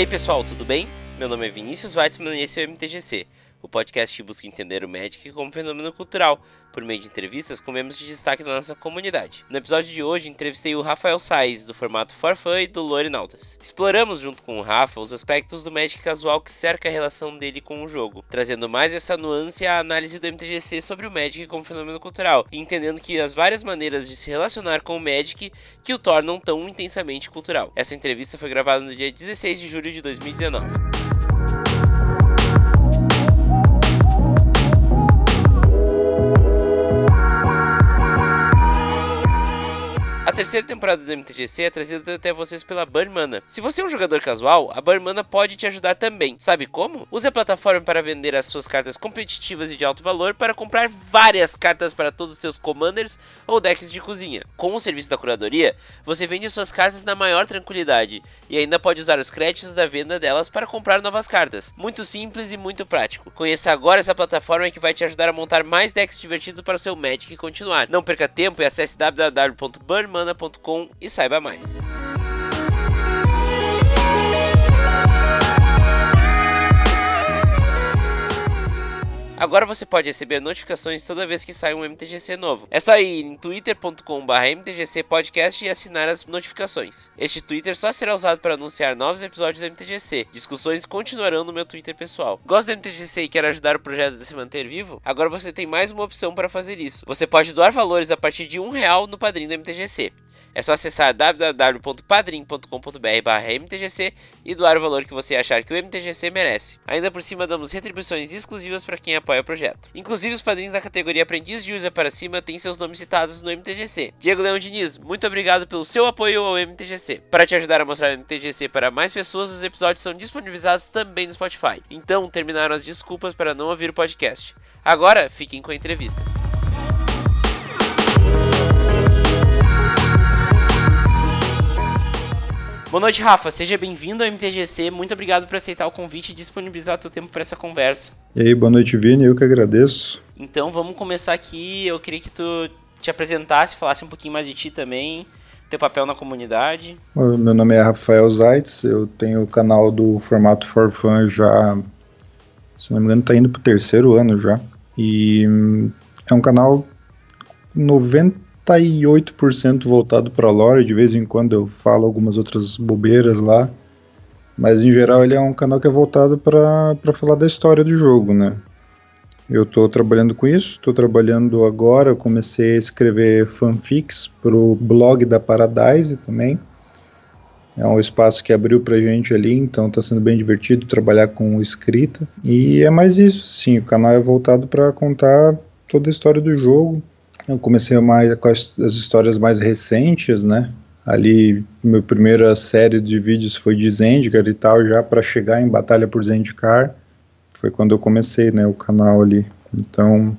E aí pessoal, tudo bem? Meu nome é Vinícius Weitzman e esse é o MTGC, o podcast que busca entender o Magic como fenômeno cultural, por meio de entrevistas com membros de destaque da nossa comunidade. No episódio de hoje, entrevistei o Rafael Sainz, do formato For Fun e do Lorinautas. Exploramos junto com o Rafa os aspectos do Magic casual que cerca a relação dele com o jogo, trazendo mais essa nuance à análise do MTGC sobre o Magic como fenômeno cultural, e entendendo que as várias maneiras de se relacionar com o Magic que o tornam tão intensamente cultural. Essa entrevista foi gravada no dia 16 de julho de 2019. Terceira temporada do MTGC é trazida até vocês pela Burmana. Se você é um jogador casual, a Burmana pode te ajudar também. Sabe como? Use a plataforma para vender as suas cartas competitivas e de alto valor para comprar várias cartas para todos os seus commanders ou decks de cozinha. Com o serviço da curadoria, você vende suas cartas na maior tranquilidade e ainda pode usar os créditos da venda delas para comprar novas cartas. Muito simples e muito prático. Conheça agora essa plataforma que vai te ajudar a montar mais decks divertidos para o seu Magic continuar. Não perca tempo e acesse www.burmana semana.com e saiba mais. Agora você pode receber notificações toda vez que sai um MTGC novo. É só ir em twitter.com.br mtgcpodcast e assinar as notificações. Este Twitter só será usado para anunciar novos episódios do MTGC. Discussões continuarão no meu Twitter pessoal. Gosta do MTGC e quer ajudar o projeto a se manter vivo? Agora você tem mais uma opção para fazer isso. Você pode doar valores a partir de um real no padrinho do MTGC. É só acessar www.padrim.com.br/mtgc e doar o valor que você achar que o MTGC merece. Ainda por cima damos retribuições exclusivas para quem apoia o projeto. Inclusive os padrinhos da categoria Aprendiz de User para cima têm seus nomes citados no MTGC. Diego Leão Diniz, muito obrigado pelo seu apoio ao MTGC. Para te ajudar a mostrar o MTGC para mais pessoas, os episódios são disponibilizados também no Spotify. Então terminaram as desculpas para não ouvir o podcast. Agora fiquem com a entrevista. Boa noite, Rafa. Seja bem-vindo ao MTGC. Muito obrigado por aceitar o convite e disponibilizar seu tempo para essa conversa. E aí, boa noite, Vini. Eu que agradeço. Então, vamos começar aqui. Eu queria que tu te apresentasse, falasse um pouquinho mais de ti também, teu papel na comunidade. Meu nome é Rafael Zaitz. Eu tenho o canal do Formato for Fun já, se não me engano, está indo para o terceiro ano já. E hum, é um canal 90 98% voltado para lore, de vez em quando eu falo algumas outras bobeiras lá, mas em geral ele é um canal que é voltado para falar da história do jogo, né? Eu estou trabalhando com isso, estou trabalhando agora, eu comecei a escrever fanfics pro blog da Paradise também. É um espaço que abriu pra gente ali, então está sendo bem divertido trabalhar com escrita. E é mais isso, sim, o canal é voltado para contar toda a história do jogo, eu comecei mais com as, as histórias mais recentes, né? Ali, minha primeira série de vídeos foi de Zendikar e tal, já para chegar em Batalha por Zendikar. Foi quando eu comecei, né, o canal ali. Então,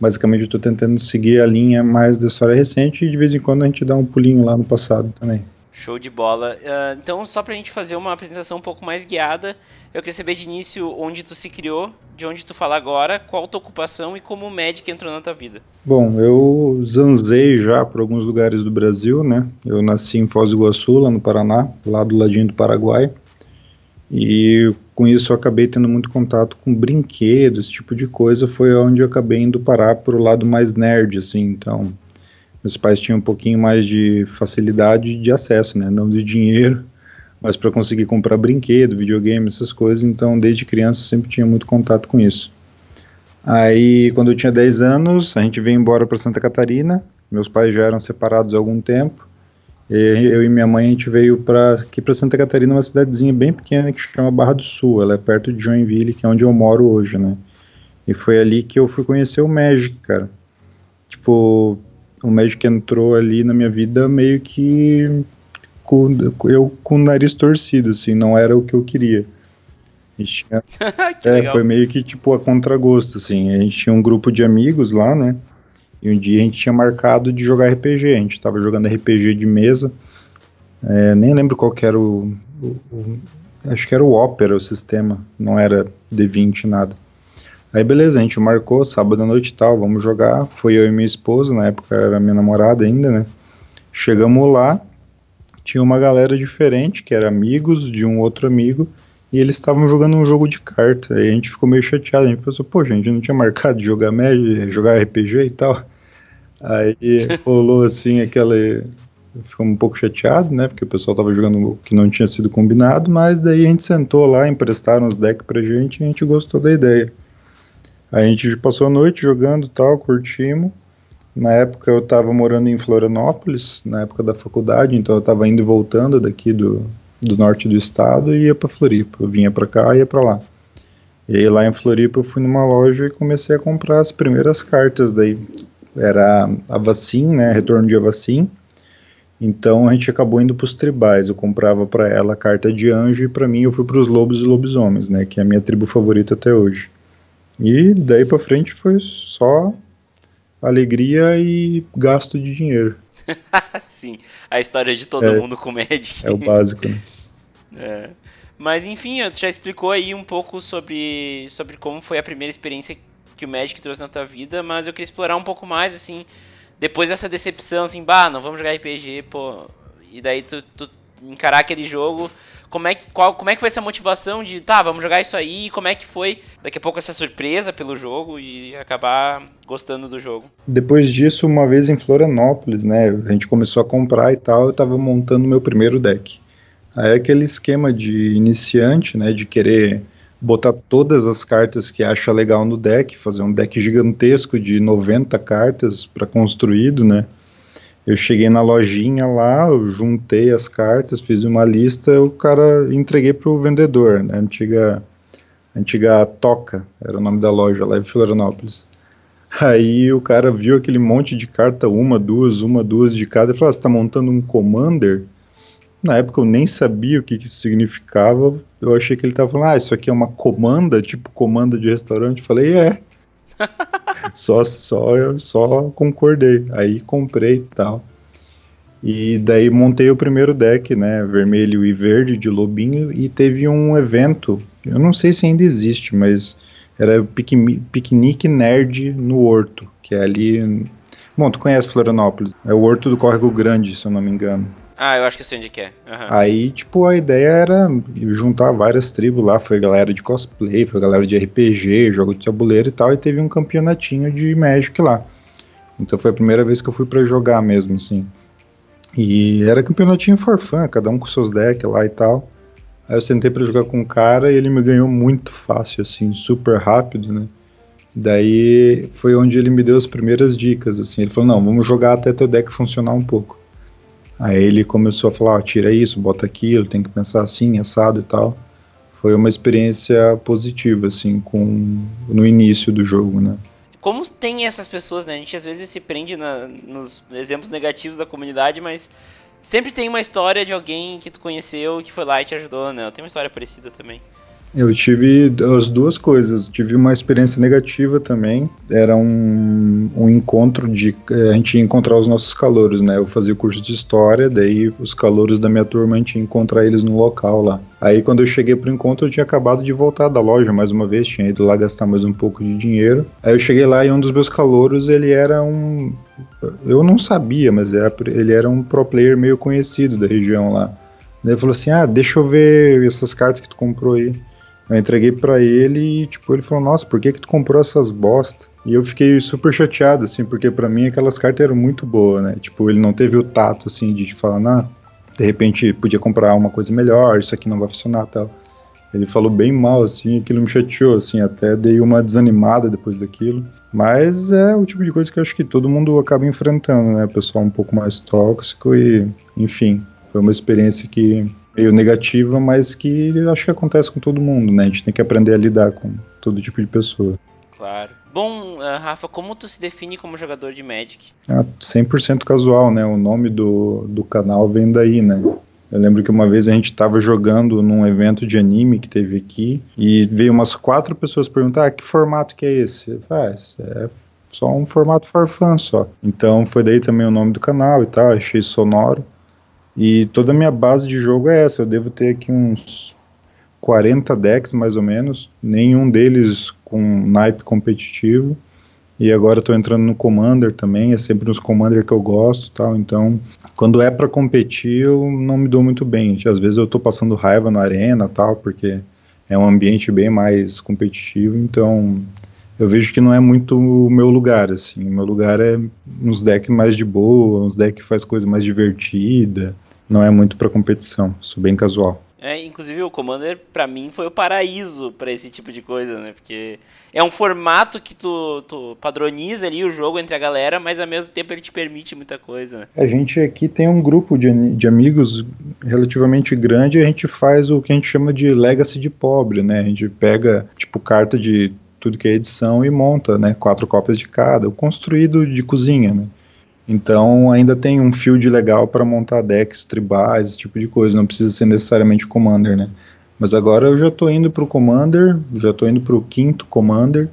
basicamente eu estou tentando seguir a linha mais da história recente e de vez em quando a gente dá um pulinho lá no passado também. Show de bola. Uh, então, só pra gente fazer uma apresentação um pouco mais guiada, eu queria saber de início onde tu se criou, de onde tu fala agora, qual tua ocupação e como o Magic entrou na tua vida. Bom, eu zanzei já por alguns lugares do Brasil, né? Eu nasci em Foz do Iguaçu, lá no Paraná, lá do ladinho do Paraguai. E com isso eu acabei tendo muito contato com brinquedos, esse tipo de coisa. Foi onde eu acabei indo parar pro lado mais nerd, assim. Então, meus pais tinham um pouquinho mais de facilidade de acesso, né? Não de dinheiro, mas para conseguir comprar brinquedo, videogame, essas coisas. Então, desde criança, eu sempre tinha muito contato com isso. Aí, quando eu tinha 10 anos, a gente veio embora para Santa Catarina. Meus pais já eram separados há algum tempo. E eu e minha mãe a gente veio para aqui para Santa Catarina, uma cidadezinha bem pequena que chama Barra do Sul. Ela é perto de Joinville, que é onde eu moro hoje, né? E foi ali que eu fui conhecer o Magic, cara. Tipo, o Magic entrou ali na minha vida meio que com, eu com o nariz torcido, assim, não era o que eu queria. Tinha, que é, foi meio que tipo a contragosto, assim. A gente tinha um grupo de amigos lá, né? E um dia a gente tinha marcado de jogar RPG. A gente tava jogando RPG de mesa. É, nem lembro qual era o, o, o, Acho que era o Opera o sistema, não era D20 nada. Aí beleza, a gente marcou sábado à noite e tal, vamos jogar. Foi eu e minha esposa, na época era minha namorada ainda, né? Chegamos lá, tinha uma galera diferente, que era amigos de um outro amigo, e eles estavam jogando um jogo de carta. Aí a gente ficou meio chateado, a gente pensou, pô, gente, não tinha marcado de jogar Magic, jogar RPG e tal. Aí rolou assim aquela. Ficou um pouco chateado, né? Porque o pessoal tava jogando o que não tinha sido combinado, mas daí a gente sentou lá, emprestaram os decks pra gente e a gente gostou da ideia. A gente passou a noite jogando tal, curtimos. Na época eu estava morando em Florianópolis, na época da faculdade, então eu estava indo e voltando daqui do, do norte do estado e ia para Floripa. Eu vinha para cá e ia para lá. E aí lá em Floripa eu fui numa loja e comecei a comprar as primeiras cartas. Daí era a Vacin, né, retorno de Avacin. Então a gente acabou indo para os tribais. Eu comprava para ela a carta de anjo e para mim eu fui para os lobos e lobisomens, né, que é a minha tribo favorita até hoje. E daí para frente foi só alegria e gasto de dinheiro. Sim, a história de todo é, mundo com Magic. É o básico, né? é. Mas enfim, tu já explicou aí um pouco sobre, sobre como foi a primeira experiência que o Magic trouxe na tua vida, mas eu queria explorar um pouco mais, assim, depois dessa decepção, assim, bah, não vamos jogar RPG, pô, e daí tu, tu encarar aquele jogo como é que, qual, como é que foi essa motivação de, tá, vamos jogar isso aí, como é que foi daqui a pouco essa surpresa pelo jogo e acabar gostando do jogo? Depois disso, uma vez em Florianópolis, né, a gente começou a comprar e tal, eu tava montando meu primeiro deck. Aí é aquele esquema de iniciante, né, de querer botar todas as cartas que acha legal no deck, fazer um deck gigantesco de 90 cartas para construído, né? Eu cheguei na lojinha lá, eu juntei as cartas, fiz uma lista, o cara entreguei pro vendedor, né? Antiga, antiga Toca, era o nome da loja lá em Florianópolis. Aí o cara viu aquele monte de carta, uma, duas, uma, duas de cada, e falou: ah, você tá montando um Commander? Na época eu nem sabia o que, que isso significava. Eu achei que ele tava falando, ah, isso aqui é uma comanda, tipo comanda de restaurante. Eu falei, é. só, só, eu só concordei. Aí comprei e tal. E daí montei o primeiro deck, né, vermelho e verde de lobinho, e teve um evento, eu não sei se ainda existe, mas era piquenique nerd no Horto, que é ali... Bom, tu conhece Florianópolis, é o Horto do Córrego Grande, se eu não me engano. Ah, eu acho que eu sei onde que é. Uhum. Aí, tipo, a ideia era juntar várias tribos lá. Foi galera de cosplay, foi galera de RPG, jogo de tabuleiro e tal. E teve um campeonatinho de Magic lá. Então foi a primeira vez que eu fui para jogar mesmo, assim. E era campeonatinho for fun, cada um com seus decks lá e tal. Aí eu sentei para jogar com um cara e ele me ganhou muito fácil, assim, super rápido, né? Daí foi onde ele me deu as primeiras dicas, assim. Ele falou: não, vamos jogar até teu deck funcionar um pouco. Aí ele começou a falar, tira isso, bota aquilo, tem que pensar assim, assado e tal. Foi uma experiência positiva, assim, com no início do jogo, né? Como tem essas pessoas, né? A gente às vezes se prende na, nos exemplos negativos da comunidade, mas sempre tem uma história de alguém que tu conheceu que foi lá e te ajudou, né? Tenho uma história parecida também. Eu tive as duas coisas. Tive uma experiência negativa também. Era um, um encontro de. Eh, a gente ia encontrar os nossos calouros, né? Eu fazia o curso de história, daí os calouros da minha turma a gente ia encontrar eles no local lá. Aí quando eu cheguei pro encontro, eu tinha acabado de voltar da loja mais uma vez, tinha ido lá gastar mais um pouco de dinheiro. Aí eu cheguei lá e um dos meus calouros, ele era um. Eu não sabia, mas ele era um pro player meio conhecido da região lá. Ele falou assim: Ah, deixa eu ver essas cartas que tu comprou aí. Eu entreguei para ele e, tipo, ele falou, nossa, por que que tu comprou essas bosta? E eu fiquei super chateado, assim, porque para mim aquelas cartas eram muito boas, né? Tipo, ele não teve o tato, assim, de falar, nah, de repente podia comprar uma coisa melhor, isso aqui não vai funcionar tal. Ele falou bem mal, assim, aquilo me chateou, assim, até dei uma desanimada depois daquilo. Mas é o tipo de coisa que eu acho que todo mundo acaba enfrentando, né? Pessoal um pouco mais tóxico e, enfim, foi uma experiência que meio negativa, mas que acho que acontece com todo mundo, né? A gente tem que aprender a lidar com todo tipo de pessoa. Claro. Bom, uh, Rafa, como tu se define como jogador de Magic? Ah, 100% casual, né? O nome do, do canal vem daí, né? Eu lembro que uma vez a gente estava jogando num evento de anime que teve aqui e veio umas quatro pessoas perguntar ah, que formato que é esse. Ah, é só um formato for fun só. Então foi daí também o nome do canal e tal, achei sonoro. E toda a minha base de jogo é essa. Eu devo ter aqui uns 40 decks mais ou menos, nenhum deles com naipe competitivo. E agora estou entrando no Commander também, é sempre nos Commander que eu gosto tal. Então, quando é para competir, eu não me dou muito bem. Às vezes eu estou passando raiva na arena tal, porque é um ambiente bem mais competitivo, então eu vejo que não é muito o meu lugar, assim. O meu lugar é uns decks mais de boa, uns decks que faz coisa mais divertida. Não é muito para competição, sou bem casual. É, inclusive o Commander para mim foi o paraíso para esse tipo de coisa, né? Porque é um formato que tu, tu padroniza ali o jogo entre a galera, mas ao mesmo tempo ele te permite muita coisa. Né? A gente aqui tem um grupo de, de amigos relativamente grande e a gente faz o que a gente chama de legacy de pobre, né? A gente pega, tipo, carta de tudo que é edição e monta, né? Quatro cópias de cada, o construído de cozinha, né? Então ainda tem um field legal para montar decks tribais, esse tipo de coisa, não precisa ser necessariamente Commander, né? Mas agora eu já estou indo para o Commander, já estou indo para o quinto Commander,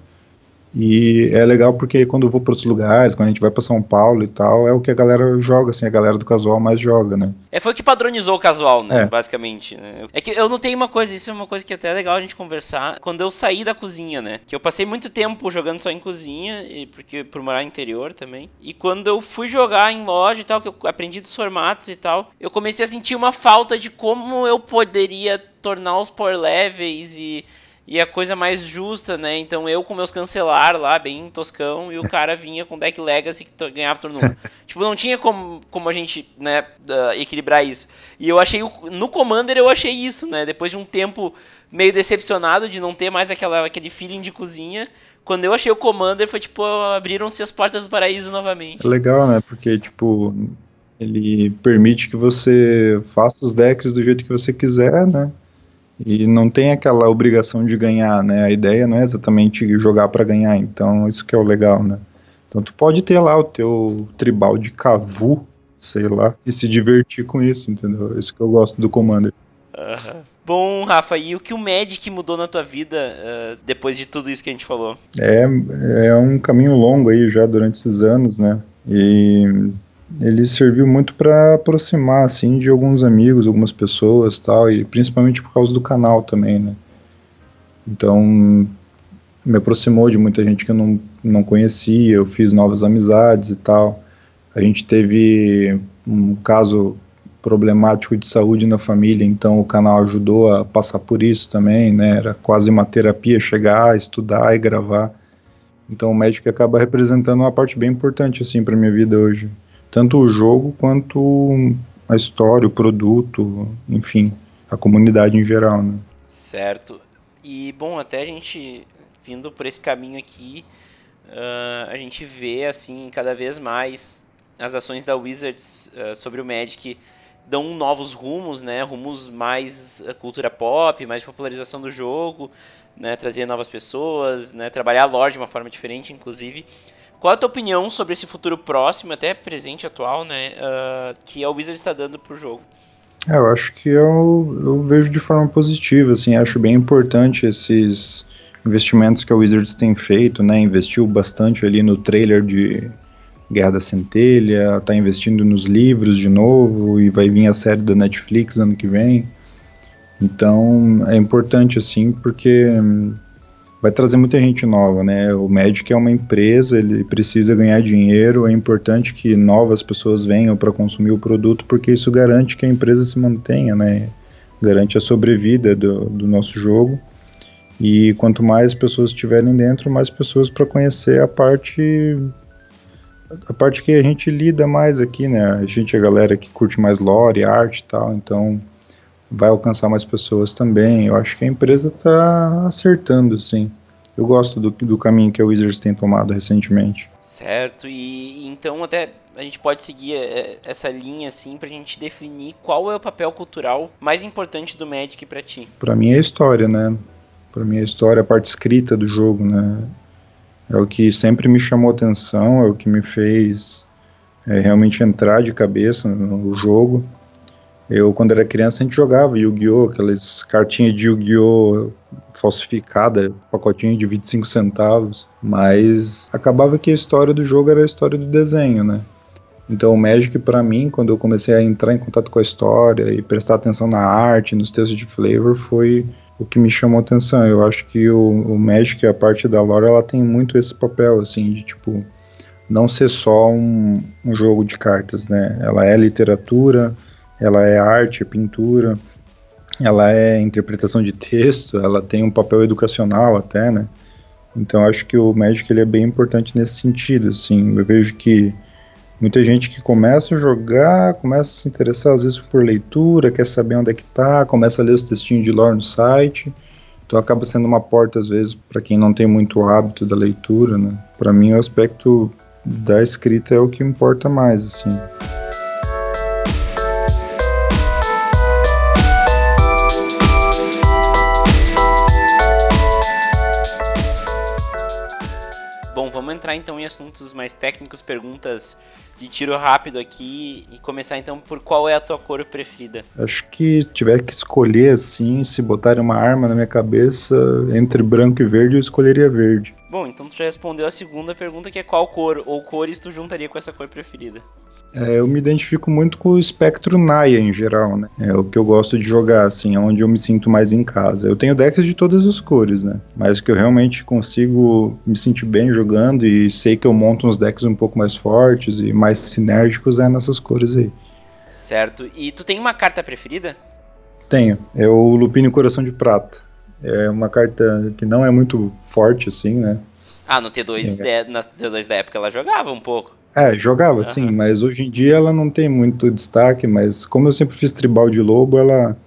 e é legal porque quando eu vou para outros lugares, quando a gente vai para São Paulo e tal, é o que a galera joga, assim, a galera do casual mais joga, né? É, foi o que padronizou o casual, né? É. Basicamente. Né? É que eu não tenho uma coisa, isso é uma coisa que é até é legal a gente conversar. Quando eu saí da cozinha, né? Que eu passei muito tempo jogando só em cozinha, e porque por morar interior também. E quando eu fui jogar em loja e tal, que eu aprendi dos formatos e tal, eu comecei a sentir uma falta de como eu poderia tornar os power levels e e a coisa mais justa, né? Então eu com meus cancelar lá, bem toscão, e o cara vinha com deck Legacy que ganhava turno 1. tipo, não tinha como, como a gente, né, uh, equilibrar isso. E eu achei, no Commander eu achei isso, né? Depois de um tempo meio decepcionado de não ter mais aquela, aquele feeling de cozinha, quando eu achei o Commander foi tipo, abriram-se as portas do paraíso novamente. É legal, né? Porque, tipo, ele permite que você faça os decks do jeito que você quiser, né? E não tem aquela obrigação de ganhar, né? A ideia não é exatamente jogar para ganhar, então isso que é o legal, né? Então tu pode ter lá o teu tribal de Cavu, sei lá, e se divertir com isso, entendeu? Isso que eu gosto do Commander. Uhum. Bom, Rafa, e o que o Magic mudou na tua vida uh, depois de tudo isso que a gente falou? É, é um caminho longo aí já durante esses anos, né? E ele serviu muito para aproximar assim de alguns amigos, algumas pessoas, tal, e principalmente por causa do canal também, né? Então, me aproximou de muita gente que eu não, não conhecia, eu fiz novas amizades e tal. A gente teve um caso problemático de saúde na família, então o canal ajudou a passar por isso também, né? Era quase uma terapia chegar, estudar e gravar. Então o médico acaba representando uma parte bem importante assim para minha vida hoje tanto o jogo quanto a história, o produto, enfim, a comunidade em geral, né? Certo. E bom, até a gente vindo por esse caminho aqui, uh, a gente vê assim cada vez mais as ações da Wizards uh, sobre o Magic dão novos rumos, né? Rumos mais uh, cultura pop, mais popularização do jogo, né? Trazer novas pessoas, né? Trabalhar a lore de uma forma diferente, inclusive. Qual a tua opinião sobre esse futuro próximo, até presente, atual, né? Uh, que a Wizard está dando pro jogo? É, eu acho que eu, eu vejo de forma positiva, assim, acho bem importante esses investimentos que a Wizards tem feito, né? Investiu bastante ali no trailer de Guerra da Centelha, tá investindo nos livros de novo e vai vir a série da Netflix ano que vem. Então é importante assim porque hum, vai trazer muita gente nova, né? O Magic é uma empresa, ele precisa ganhar dinheiro, é importante que novas pessoas venham para consumir o produto, porque isso garante que a empresa se mantenha, né? Garante a sobrevida do, do nosso jogo. E quanto mais pessoas estiverem dentro, mais pessoas para conhecer a parte a parte que a gente lida mais aqui, né? A gente é a galera que curte mais lore, arte e tal, então vai alcançar mais pessoas também. Eu acho que a empresa está acertando, sim. Eu gosto do, do caminho que a Wizards tem tomado recentemente. Certo, e então até a gente pode seguir é, essa linha assim pra gente definir qual é o papel cultural mais importante do Magic para ti. Para mim é a história, né? Para mim é a história, a parte escrita do jogo, né? É o que sempre me chamou atenção, é o que me fez é, realmente entrar de cabeça no jogo. Eu, quando era criança, a gente jogava Yu-Gi-Oh!, aquelas cartinhas de Yu-Gi-Oh! falsificada, pacotinho de 25 centavos, mas acabava que a história do jogo era a história do desenho, né? Então o Magic para mim, quando eu comecei a entrar em contato com a história e prestar atenção na arte, nos textos de flavor, foi o que me chamou atenção. Eu acho que o, o Magic, a parte da lore, ela tem muito esse papel, assim, de tipo, não ser só um, um jogo de cartas, né? Ela é literatura, ela é arte, pintura, ela é interpretação de texto, ela tem um papel educacional até, né? Então acho que o Magic ele é bem importante nesse sentido, assim. Eu vejo que muita gente que começa a jogar, começa a se interessar às vezes por leitura, quer saber onde é que tá, começa a ler os textinhos de lore no site. Então acaba sendo uma porta às vezes para quem não tem muito hábito da leitura, né? Para mim o aspecto da escrita é o que importa mais, assim. Vamos entrar então em assuntos mais técnicos, perguntas de tiro rápido aqui e começar então por qual é a tua cor preferida. Acho que tiver que escolher assim, se botarem uma arma na minha cabeça entre branco e verde, eu escolheria verde. Bom, então tu já respondeu a segunda pergunta que é qual cor ou cores tu juntaria com essa cor preferida? É, eu me identifico muito com o espectro Naya em geral, né? É o que eu gosto de jogar, assim, é onde eu me sinto mais em casa. Eu tenho decks de todas as cores, né? Mas que eu realmente consigo me sentir bem jogando e sei que eu monto uns decks um pouco mais fortes e mais sinérgicos é nessas cores aí. Certo. E tu tem uma carta preferida? Tenho. É o Lupine Coração de Prata. É uma carta que não é muito forte, assim, né? Ah, no T2, é. na T2 da época ela jogava um pouco. É, jogava uhum. sim, mas hoje em dia ela não tem muito destaque, mas como eu sempre fiz tribal de lobo, ela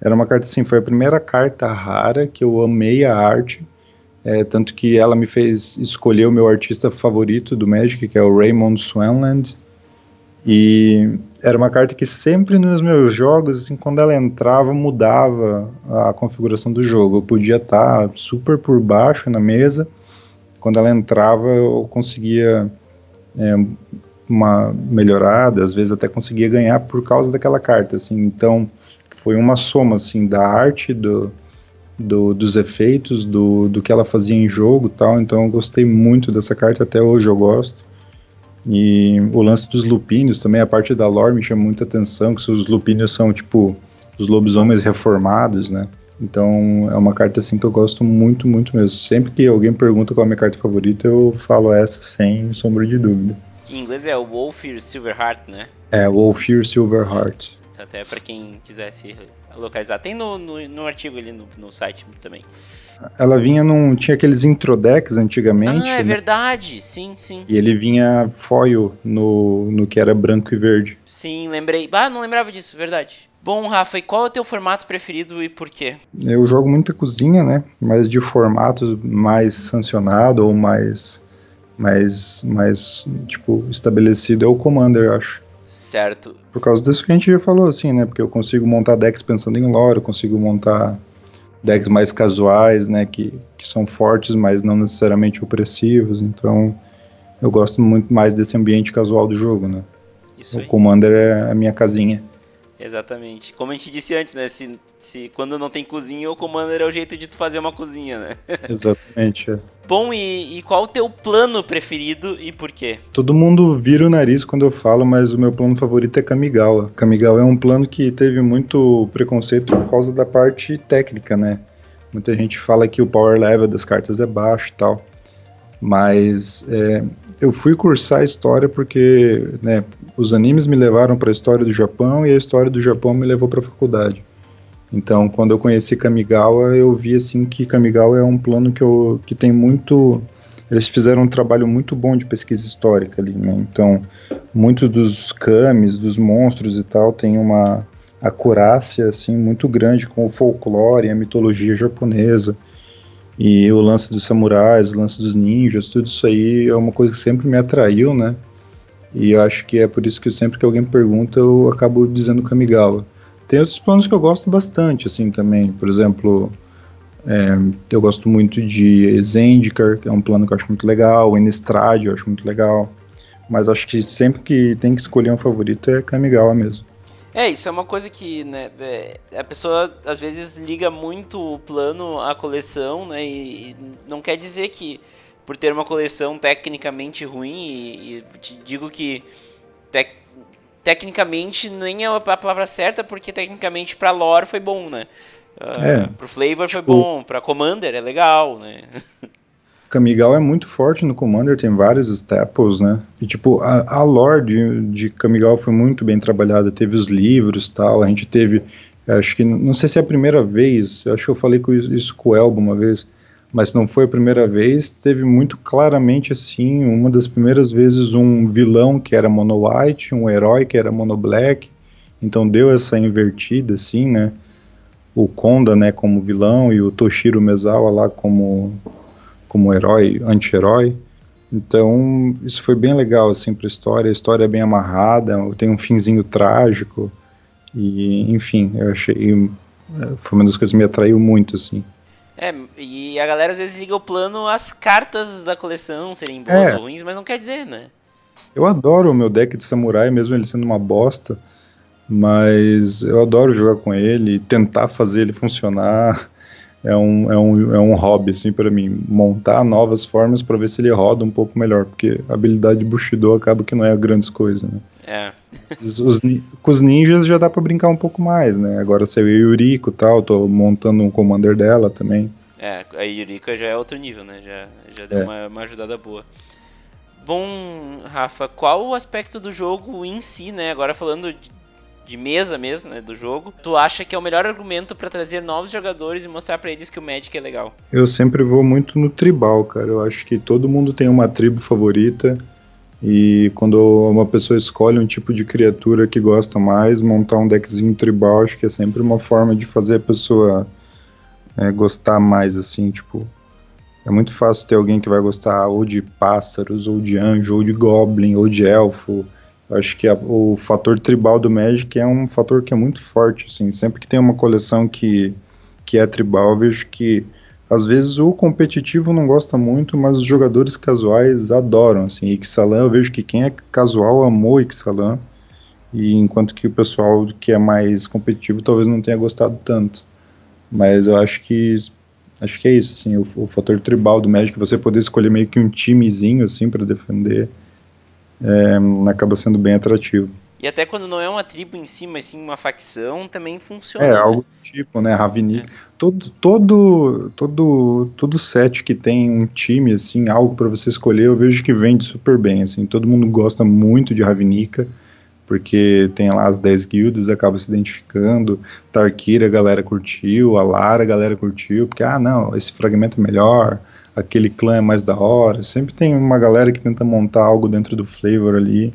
era uma carta assim, foi a primeira carta rara que eu amei a arte, é, tanto que ela me fez escolher o meu artista favorito do Magic, que é o Raymond Swanland, e era uma carta que sempre nos meus jogos, assim, quando ela entrava, mudava a configuração do jogo. Eu podia estar super por baixo na mesa, quando ela entrava eu conseguia é, uma melhorada, às vezes até conseguia ganhar por causa daquela carta, assim, então foi uma soma, assim, da arte, do, do, dos efeitos, do, do que ela fazia em jogo tal, então eu gostei muito dessa carta, até hoje eu gosto, e o lance dos lupínios também, a parte da lore me chama muita atenção, que os lupínios são, tipo, os lobisomens reformados, né, então é uma carta assim que eu gosto muito, muito mesmo. Sempre que alguém pergunta qual é a minha carta favorita, eu falo essa sem sombra de dúvida. Em inglês é o Wolfir Silverheart, né? É, Wolfir Silverheart. Até para quem quisesse localizar. Tem no, no, no artigo ali no, no, site também. Ela vinha num. Tinha aqueles introdex antigamente. Ah, é né? verdade. Sim, sim. E ele vinha foil no, no que era branco e verde. Sim, lembrei. Ah, não lembrava disso, verdade. Bom, Rafa, e qual é o teu formato preferido e por quê? Eu jogo muita cozinha, né? Mas de formato mais sancionado ou mais, mais, mais tipo, estabelecido é o Commander, eu acho. Certo. Por causa disso que a gente já falou, assim, né? Porque eu consigo montar decks pensando em lore, eu consigo montar decks mais casuais, né? Que, que são fortes, mas não necessariamente opressivos. Então, eu gosto muito mais desse ambiente casual do jogo, né? Isso o aí. Commander é a minha casinha. Exatamente. Como a gente disse antes, né? Se, se quando não tem cozinha, o Commander é o jeito de tu fazer uma cozinha, né? Exatamente. É. Bom, e, e, qual o teu plano preferido e por quê? Todo mundo vira o nariz quando eu falo, mas o meu plano favorito é Kamigawa. Kamigawa é um plano que teve muito preconceito por causa da parte técnica, né? Muita gente fala que o power level das cartas é baixo e tal. Mas é, eu fui cursar história porque né, os animes me levaram para a história do Japão e a história do Japão me levou para a faculdade. Então, quando eu conheci Kamigawa, eu vi assim que Kamigawa é um plano que, eu, que tem muito. Eles fizeram um trabalho muito bom de pesquisa histórica ali, né? Então, muitos dos kamis, dos monstros e tal, tem uma acurácia assim muito grande com o folclore, a mitologia japonesa. E o lance dos samurais, o lance dos ninjas, tudo isso aí é uma coisa que sempre me atraiu, né? E eu acho que é por isso que sempre que alguém pergunta, eu acabo dizendo Kamigawa. Tem outros planos que eu gosto bastante, assim, também. Por exemplo, é, eu gosto muito de Zendikar, que é um plano que eu acho muito legal. Innistrad, eu acho muito legal. Mas acho que sempre que tem que escolher um favorito é Kamigawa mesmo. É, isso é uma coisa que, né, é, a pessoa às vezes liga muito o plano à coleção, né, e não quer dizer que por ter uma coleção tecnicamente ruim, e, e te digo que tec, tecnicamente nem é a palavra certa, porque tecnicamente para lore foi bom, né, Uh, é. Pro Flavor tipo, foi bom, pra Commander é legal, né? Kamigal é muito forte no Commander, tem vários staples, né? E tipo, a, a lore de, de foi muito bem trabalhada, teve os livros tal, a gente teve, acho que, não sei se é a primeira vez, acho que eu falei isso com o Elbo uma vez, mas não foi a primeira vez, teve muito claramente assim, uma das primeiras vezes um vilão que era mono white, um herói que era mono black, então deu essa invertida assim, né? O Konda, né, como vilão e o Toshiro Mezawa lá como como herói, anti-herói. Então, isso foi bem legal, assim, pra história. A história é bem amarrada, tem um finzinho trágico. E, enfim, eu achei. Foi uma das coisas que me atraiu muito, assim. É, e a galera às vezes liga o plano às cartas da coleção serem boas é. ou ruins, mas não quer dizer, né? Eu adoro o meu deck de samurai, mesmo ele sendo uma bosta. Mas eu adoro jogar com ele, tentar fazer ele funcionar é um, é um, é um hobby, assim, para mim. Montar novas formas para ver se ele roda um pouco melhor, porque a habilidade de Bushido acaba que não é grandes coisas, né? É. Os, os, com os ninjas já dá para brincar um pouco mais, né? Agora saiu a Yuriko e tal, tô montando um commander dela também. É, a Yuriko já é outro nível, né? Já, já deu é. uma, uma ajudada boa. Bom, Rafa, qual o aspecto do jogo em si, né? Agora falando de, de mesa mesmo, né, do jogo, tu acha que é o melhor argumento para trazer novos jogadores e mostrar para eles que o Magic é legal? Eu sempre vou muito no tribal, cara. Eu acho que todo mundo tem uma tribo favorita. E quando uma pessoa escolhe um tipo de criatura que gosta mais, montar um deckzinho tribal, acho que é sempre uma forma de fazer a pessoa é, gostar mais, assim, tipo. É muito fácil ter alguém que vai gostar ou de pássaros, ou de anjo, ou de goblin, ou de elfo, Acho que a, o fator tribal do Magic é um fator que é muito forte, assim. Sempre que tem uma coleção que, que é tribal, vejo que às vezes o competitivo não gosta muito, mas os jogadores casuais adoram, assim. Ixalan, eu vejo que quem é casual amou Ixalan, e enquanto que o pessoal que é mais competitivo talvez não tenha gostado tanto. Mas eu acho que acho que é isso, assim, o, o fator tribal do Magic, você poder escolher meio que um timezinho assim para defender é, acaba sendo bem atrativo. E até quando não é uma tribo em si, mas sim uma facção, também funciona. É, né? algo do tipo, né? Ravini. É. Todo, todo, todo, todo set que tem um time, assim, algo para você escolher, eu vejo que vende super bem, assim. Todo mundo gosta muito de Ravnica, porque tem lá as 10 guildas, acaba se identificando. Tarkira a galera curtiu, a Lara a galera curtiu, porque, ah, não, esse fragmento é melhor aquele clã é mais da hora. Sempre tem uma galera que tenta montar algo dentro do flavor ali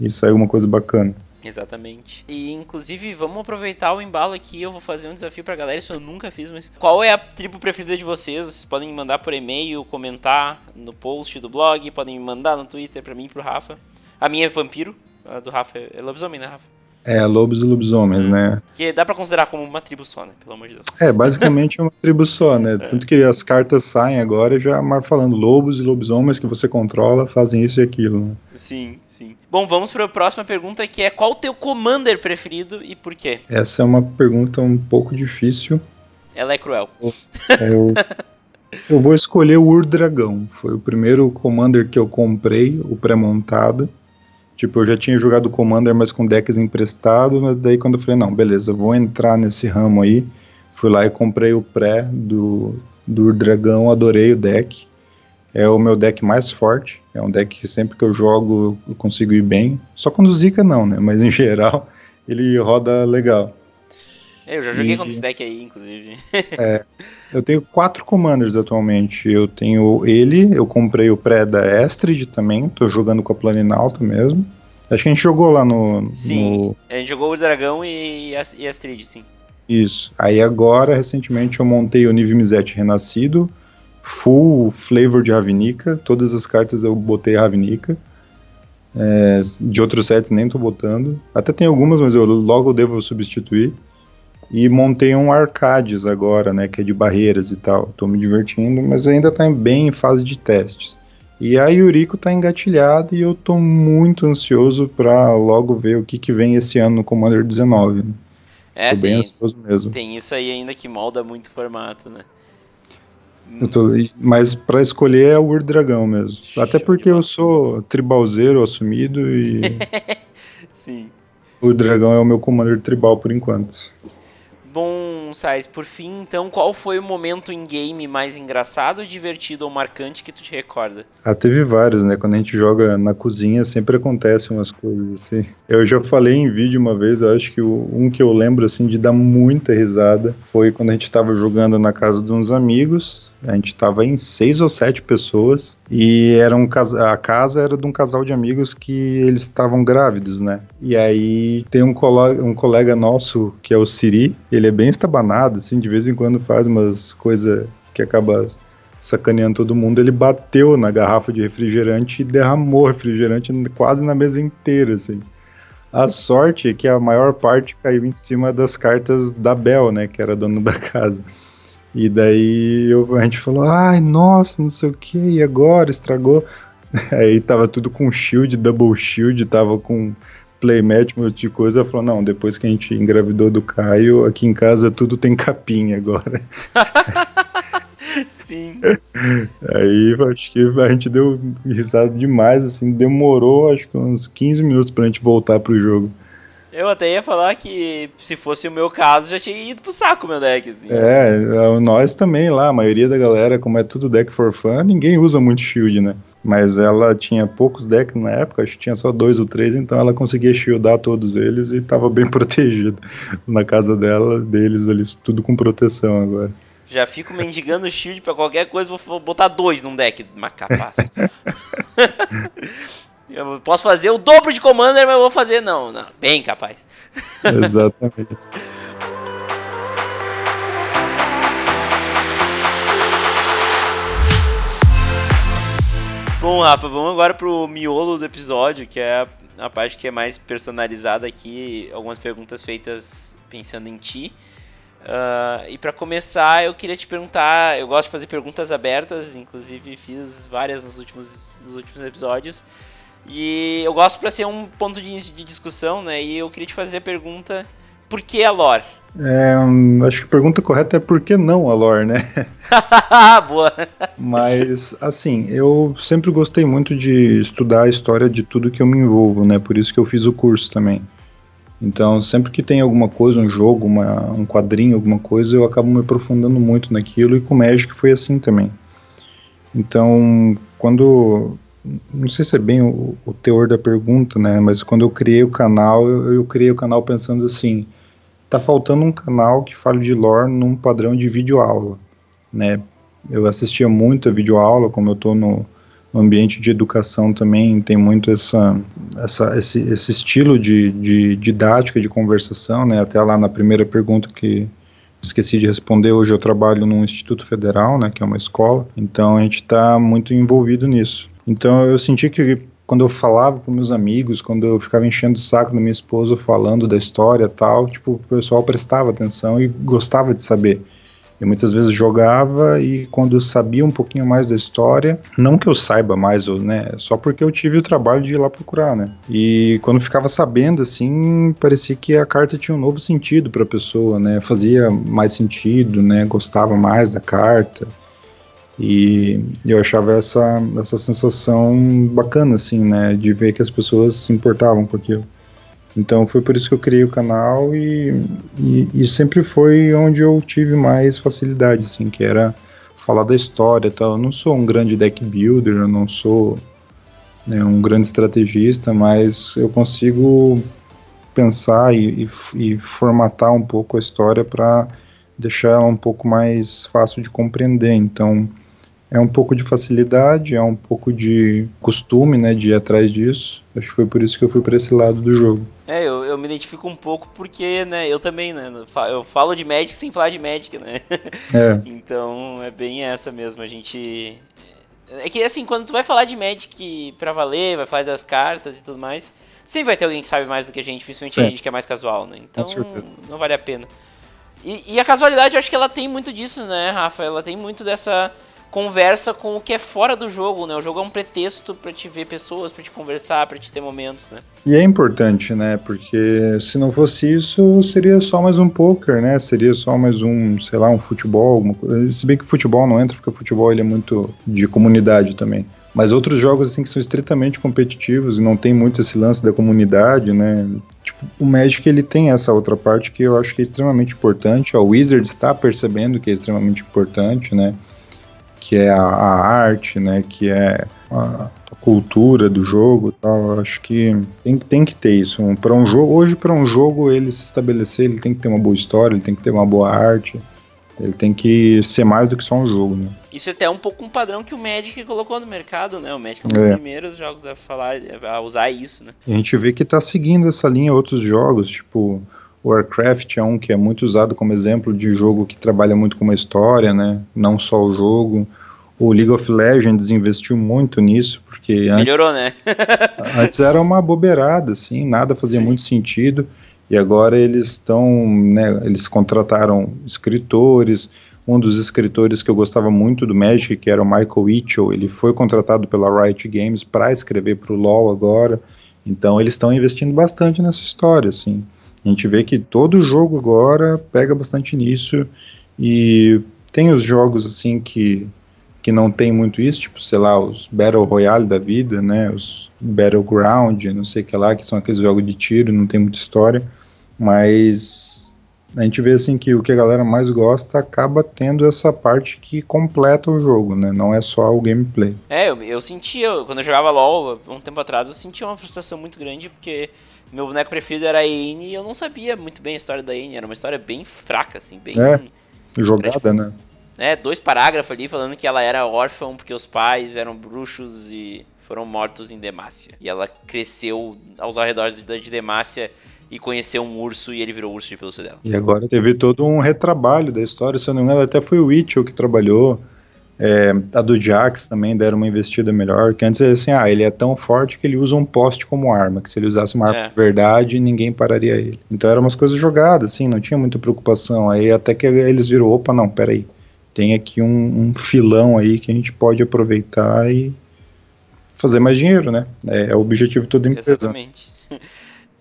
e sair uma coisa bacana. Exatamente. E inclusive, vamos aproveitar o embalo aqui. Eu vou fazer um desafio pra galera. Isso eu nunca fiz, mas. Qual é a tribo preferida de vocês? Vocês podem me mandar por e-mail, comentar no post do blog, podem me mandar no Twitter pra mim e pro Rafa. A minha é vampiro, a do Rafa é lobisomem, né, Rafa? É, lobos e lobisomens, hum. né? Que dá para considerar como uma tribo só, né? Pelo amor de Deus. É, basicamente é uma tribo só, né? É. Tanto que as cartas saem agora já falando lobos e lobisomens que você controla fazem isso e aquilo, né? Sim, sim. Bom, vamos para a próxima pergunta que é qual o teu commander preferido e por quê? Essa é uma pergunta um pouco difícil. Ela é cruel. Eu, eu vou escolher o Ur-Dragão. Foi o primeiro commander que eu comprei, o pré-montado. Tipo, eu já tinha jogado Commander, mas com decks emprestados, mas daí quando eu falei, não, beleza, vou entrar nesse ramo aí, fui lá e comprei o pré do, do Dragão, adorei o deck. É o meu deck mais forte, é um deck que sempre que eu jogo eu consigo ir bem. Só quando Zika não, né? Mas em geral ele roda legal. É, eu já joguei e, contra esse deck aí, inclusive. é, eu tenho quatro commanders atualmente. Eu tenho ele, eu comprei o pré da Estrid também, tô jogando com a Planinalta mesmo. Acho que a gente jogou lá no. Sim, no... a gente jogou o Dragão e e Astrid, sim. Isso. Aí agora, recentemente, eu montei o Nive Mizete Renascido, full flavor de Ravnica. Todas as cartas eu botei Ravnica. É, de outros sets nem tô botando. Até tem algumas, mas eu logo devo substituir. E montei um Arcades agora, né, que é de barreiras e tal. Tô me divertindo, mas ainda tá bem em fase de testes. E a Yuriko tá engatilhada e eu tô muito ansioso para logo ver o que, que vem esse ano no Commander 19. Né? É, tô bem tem, ansioso mesmo. Tem isso aí ainda que molda muito o formato, né? Tô, mas para escolher é o Ur Dragão mesmo. Show Até porque eu sou tribalzeiro assumido e. Sim. O dragão é o meu commander tribal por enquanto. Bom, Sais, por fim, então, qual foi o momento em game mais engraçado, divertido ou marcante que tu te recorda? Ah, teve vários, né? Quando a gente joga na cozinha, sempre acontecem umas coisas assim. Eu já falei em vídeo uma vez, acho que o, um que eu lembro, assim, de dar muita risada foi quando a gente tava jogando na casa de uns amigos, a gente estava em seis ou sete pessoas e era um a casa era de um casal de amigos que eles estavam grávidos, né? E aí tem um colega, um colega nosso que é o Siri, ele é bem estabanado, assim, de vez em quando faz umas coisas que acaba sacaneando todo mundo. Ele bateu na garrafa de refrigerante e derramou refrigerante quase na mesa inteira, assim. A sorte é que a maior parte caiu em cima das cartas da Bel, né, que era dona da casa. E daí eu, a gente falou, ai, nossa, não sei o que, e agora? Estragou. Aí tava tudo com shield, double shield, tava com playmat, um monte de coisa. Falou, não, depois que a gente engravidou do Caio, aqui em casa tudo tem capinha agora. Sim. Aí acho que a gente deu risada demais, assim, demorou acho que uns 15 minutos pra gente voltar pro jogo. Eu até ia falar que se fosse o meu caso, já tinha ido pro saco meu deck, assim. É, nós também lá, a maioria da galera, como é tudo deck for fun, ninguém usa muito shield, né? Mas ela tinha poucos decks na época, acho que tinha só dois ou três, então ela conseguia shieldar todos eles e tava bem protegida. Na casa dela, deles ali, tudo com proteção agora. Já fico mendigando shield pra qualquer coisa, vou botar dois num deck, capaz. Eu posso fazer o dobro de Commander, mas eu vou fazer. Não, não. Bem capaz. Exatamente. Bom, Rafa, vamos agora pro miolo do episódio, que é a parte que é mais personalizada aqui. Algumas perguntas feitas pensando em ti. Uh, e para começar, eu queria te perguntar. Eu gosto de fazer perguntas abertas, inclusive fiz várias nos últimos, nos últimos episódios. E eu gosto para ser um ponto de, de discussão, né? E eu queria te fazer a pergunta: por que a lore? É, acho que a pergunta correta é por que não a lore, né? Boa! Mas, assim, eu sempre gostei muito de estudar a história de tudo que eu me envolvo, né? Por isso que eu fiz o curso também. Então, sempre que tem alguma coisa, um jogo, uma, um quadrinho, alguma coisa, eu acabo me aprofundando muito naquilo e com o Magic foi assim também. Então, quando não sei se é bem o, o, teor da pergunta, né? Mas quando eu criei o canal, eu, eu, criei o canal pensando assim: tá faltando um canal que fale de lore num padrão de videoaula, né? Eu assistia muito a videoaula, como eu tô no, ambiente de educação também, tem muito essa, essa esse, esse estilo de, de didática, de conversação, né? Até lá na primeira pergunta que esqueci de responder, hoje eu trabalho no Instituto Federal, né, que é uma escola, então a gente está muito envolvido nisso. Então eu senti que quando eu falava com meus amigos, quando eu ficava enchendo o saco da minha esposa falando da história tal, tipo, o pessoal prestava atenção e gostava de saber. Eu muitas vezes jogava e quando eu sabia um pouquinho mais da história, não que eu saiba mais, né, só porque eu tive o trabalho de ir lá procurar, né? E quando ficava sabendo assim, parecia que a carta tinha um novo sentido para a pessoa, né? Fazia mais sentido, né? Gostava mais da carta. E eu achava essa, essa sensação bacana, assim, né? De ver que as pessoas se importavam com aquilo. Então foi por isso que eu criei o canal e, e, e, sempre foi onde eu tive mais facilidade, assim, que era falar da história e tal. Eu não sou um grande deck builder, eu não sou né, um grande estrategista, mas eu consigo pensar e, e, e formatar um pouco a história para deixar ela um pouco mais fácil de compreender. Então é um pouco de facilidade, é um pouco de costume, né, de ir atrás disso. Acho que foi por isso que eu fui para esse lado do jogo. É, eu, eu me identifico um pouco porque, né, eu também, né, eu falo de Magic sem falar de Magic, né? É. então é bem essa mesmo, a gente... É que assim, quando tu vai falar de Magic pra valer, vai falar das cartas e tudo mais, sempre vai ter alguém que sabe mais do que a gente, principalmente Sim. a gente que é mais casual, né? Então não vale a pena. E, e a casualidade, eu acho que ela tem muito disso, né, Rafa? Ela tem muito dessa conversa com o que é fora do jogo, né? O jogo é um pretexto para te ver pessoas, para te conversar, para te ter momentos, né? E é importante, né? Porque se não fosse isso, seria só mais um poker, né? Seria só mais um, sei lá, um futebol, alguma coisa. Se bem que futebol não entra, porque o futebol ele é muito de comunidade também. Mas outros jogos assim que são estritamente competitivos e não tem muito esse lance da comunidade, né? Tipo o Magic ele tem essa outra parte que eu acho que é extremamente importante. O Wizard está percebendo que é extremamente importante, né? Que é a, a arte, né? Que é a, a cultura do jogo, tal. Eu acho que tem, tem que ter isso. Um, para um jogo, hoje para um jogo ele se estabelecer, ele tem que ter uma boa história, ele tem que ter uma boa arte. Ele tem que ser mais do que só um jogo, né? Isso é até um pouco um padrão que o Magic colocou no mercado, né? O Magic é um dos é. primeiros jogos a falar, a usar isso, né? E a gente vê que tá seguindo essa linha outros jogos, tipo Warcraft é um que é muito usado como exemplo de jogo que trabalha muito com uma história, né? Não só o jogo. O League of Legends investiu muito nisso, porque antes, Melhorou, né? antes era uma bobeirada, assim, nada fazia Sim. muito sentido. E agora eles estão, né, eles contrataram escritores. Um dos escritores que eu gostava muito do Magic, que era o Michael Mitchell, ele foi contratado pela Riot Games para escrever para o LoL agora. Então eles estão investindo bastante nessa história, assim. A gente vê que todo jogo agora pega bastante nisso e tem os jogos assim que que não tem muito isso, tipo, sei lá, os Battle Royale da vida, né, os Battleground, não sei o que lá, que são aqueles jogos de tiro, não tem muita história. Mas a gente vê assim que o que a galera mais gosta acaba tendo essa parte que completa o jogo, né? Não é só o gameplay. É, eu, eu sentia, quando eu jogava LoL um tempo atrás, eu sentia uma frustração muito grande porque meu boneco preferido era a Aine e eu não sabia muito bem a história da Aine. Era uma história bem fraca, assim, bem. É, jogada, tipo, né? É, dois parágrafos ali falando que ela era órfã porque os pais eram bruxos e foram mortos em Demacia. E ela cresceu aos arredores de Demacia e conheceu um urso e ele virou urso de pelúcia dela. E agora teve todo um retrabalho da história, se eu não me engano, até foi o Witchell que trabalhou. É, a do Jax também deram uma investida melhor, que antes era assim, ah, ele é tão forte que ele usa um poste como arma, que se ele usasse uma arma é. de verdade, ninguém pararia ele. Então eram umas coisas jogadas, assim, não tinha muita preocupação. Aí até que eles viram, opa, não, peraí, tem aqui um, um filão aí que a gente pode aproveitar e fazer mais dinheiro, né? É, é o objetivo de toda empresa. Exatamente.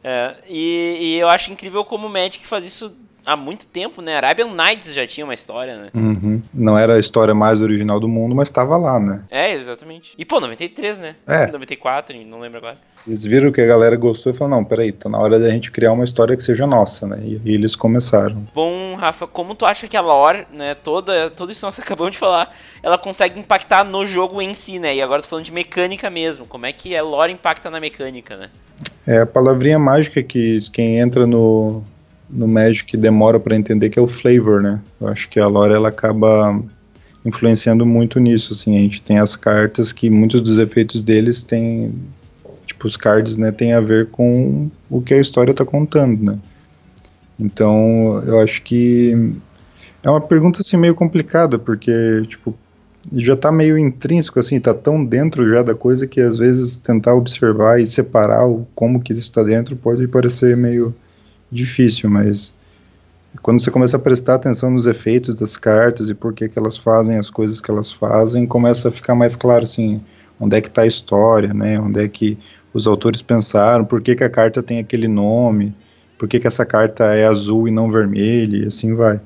É, e, e, eu acho incrível como o Magic faz isso há muito tempo, né? Arabian Nights já tinha uma história, né? Uhum. Não era a história mais original do mundo, mas estava lá, né? É, exatamente. E pô, 93, né? É. 94, não lembro agora. Eles viram que a galera gostou e falaram, não, peraí, tá na hora da gente criar uma história que seja nossa, né? E, e eles começaram. Bom, Rafa, como tu acha que a lore, né, toda, tudo isso que nós acabamos de falar, ela consegue impactar no jogo em si, né? E agora tô falando de mecânica mesmo. Como é que a lore impacta na mecânica, né? É a palavrinha mágica que quem entra no, no Magic demora para entender que é o flavor, né? Eu acho que a lore ela acaba influenciando muito nisso, assim, a gente tem as cartas que muitos dos efeitos deles têm tipo os cards, né, tem a ver com o que a história está contando, né? Então, eu acho que é uma pergunta assim meio complicada, porque tipo já está meio intrínseco assim, está tão dentro já da coisa que às vezes tentar observar e separar o como que isso está dentro pode parecer meio difícil, mas quando você começa a prestar atenção nos efeitos das cartas e por que, que elas fazem as coisas que elas fazem, começa a ficar mais claro assim, onde é que está a história, né? Onde é que os autores pensaram, por que, que a carta tem aquele nome, por que, que essa carta é azul e não vermelha, e assim vai.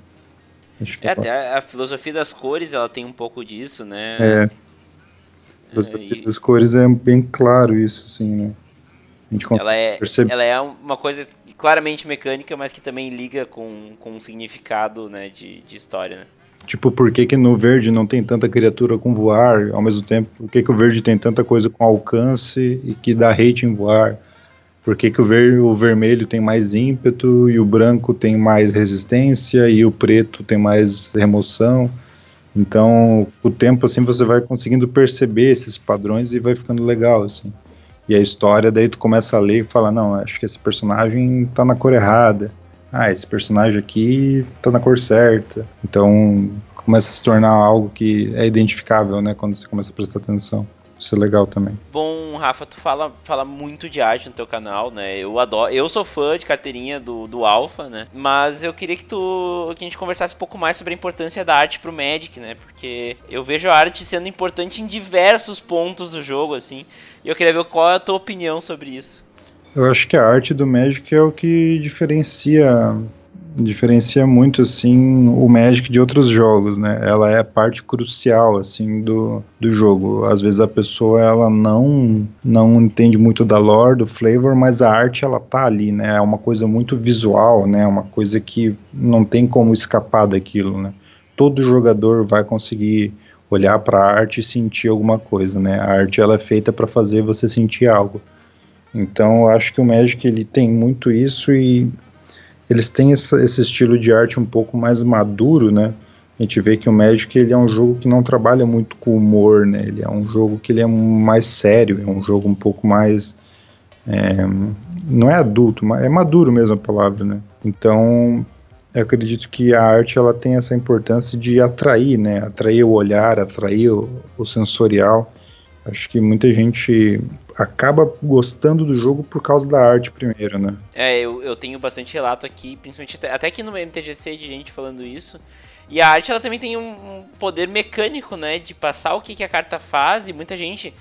É, até a filosofia das cores, ela tem um pouco disso, né? É. A filosofia e... das cores é bem claro isso, assim, né? A gente consegue ela é, perceber. Ela é uma coisa claramente mecânica, mas que também liga com, com um significado, né, de, de história, né? Tipo, por que, que no verde não tem tanta criatura com voar ao mesmo tempo? Por que, que o verde tem tanta coisa com alcance e que dá hate em voar? Por que, que o, ver, o vermelho tem mais ímpeto e o branco tem mais resistência e o preto tem mais remoção? Então, o tempo assim você vai conseguindo perceber esses padrões e vai ficando legal assim. E a história daí tu começa a ler e fala, não, acho que esse personagem tá na cor errada ah, esse personagem aqui tá na cor certa. Então começa a se tornar algo que é identificável, né, quando você começa a prestar atenção. Isso é legal também. Bom, Rafa, tu fala, fala muito de arte no teu canal, né? Eu adoro. Eu sou fã de carteirinha do, do Alpha, né? Mas eu queria que tu que a gente conversasse um pouco mais sobre a importância da arte pro Magic, né? Porque eu vejo a arte sendo importante em diversos pontos do jogo, assim. E eu queria ver qual é a tua opinião sobre isso. Eu acho que a arte do Magic é o que diferencia diferencia muito assim o Magic de outros jogos, né? Ela é parte crucial assim do, do jogo. Às vezes a pessoa ela não não entende muito da lore, do flavor, mas a arte ela tá ali, né? É uma coisa muito visual, né? Uma coisa que não tem como escapar daquilo, né? Todo jogador vai conseguir olhar para a arte e sentir alguma coisa, né? A arte ela é feita para fazer você sentir algo. Então, eu acho que o Magic ele tem muito isso e eles têm essa, esse estilo de arte um pouco mais maduro, né? A gente vê que o Magic ele é um jogo que não trabalha muito com humor, né? Ele é um jogo que ele é mais sério, é um jogo um pouco mais é, não é adulto, mas é maduro mesmo a palavra, né? Então, eu acredito que a arte ela tem essa importância de atrair, né? Atrair o olhar, atrair o, o sensorial. Acho que muita gente acaba gostando do jogo por causa da arte primeiro, né? É, eu, eu tenho bastante relato aqui, principalmente até, até aqui no MTGC de gente falando isso. E a arte ela também tem um, um poder mecânico, né? De passar o que, que a carta faz e muita gente.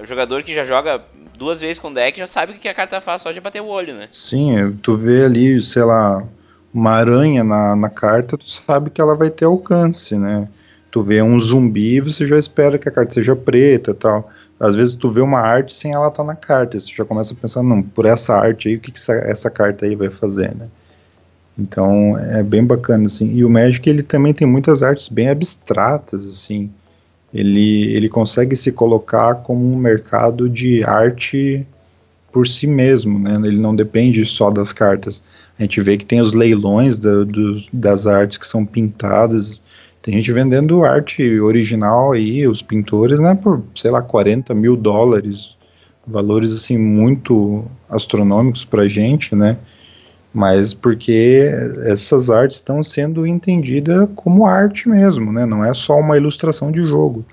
O jogador que já joga duas vezes com deck já sabe o que a carta faz só de bater o olho, né? Sim, tu vê ali, sei lá, uma aranha na, na carta, tu sabe que ela vai ter alcance, né? Tu vê um zumbi, você já espera que a carta seja preta tal. Às vezes tu vê uma arte sem ela estar tá na carta, você já começa a pensar, não, por essa arte aí, o que, que essa, essa carta aí vai fazer, né? Então é bem bacana, assim. E o Magic, ele também tem muitas artes bem abstratas, assim. Ele, ele consegue se colocar como um mercado de arte por si mesmo, né? Ele não depende só das cartas. A gente vê que tem os leilões da, do, das artes que são pintadas. Tem gente vendendo arte original aí, os pintores, né, por, sei lá, 40 mil dólares. Valores, assim, muito astronômicos pra gente, né? Mas porque essas artes estão sendo entendidas como arte mesmo, né? Não é só uma ilustração de jogo.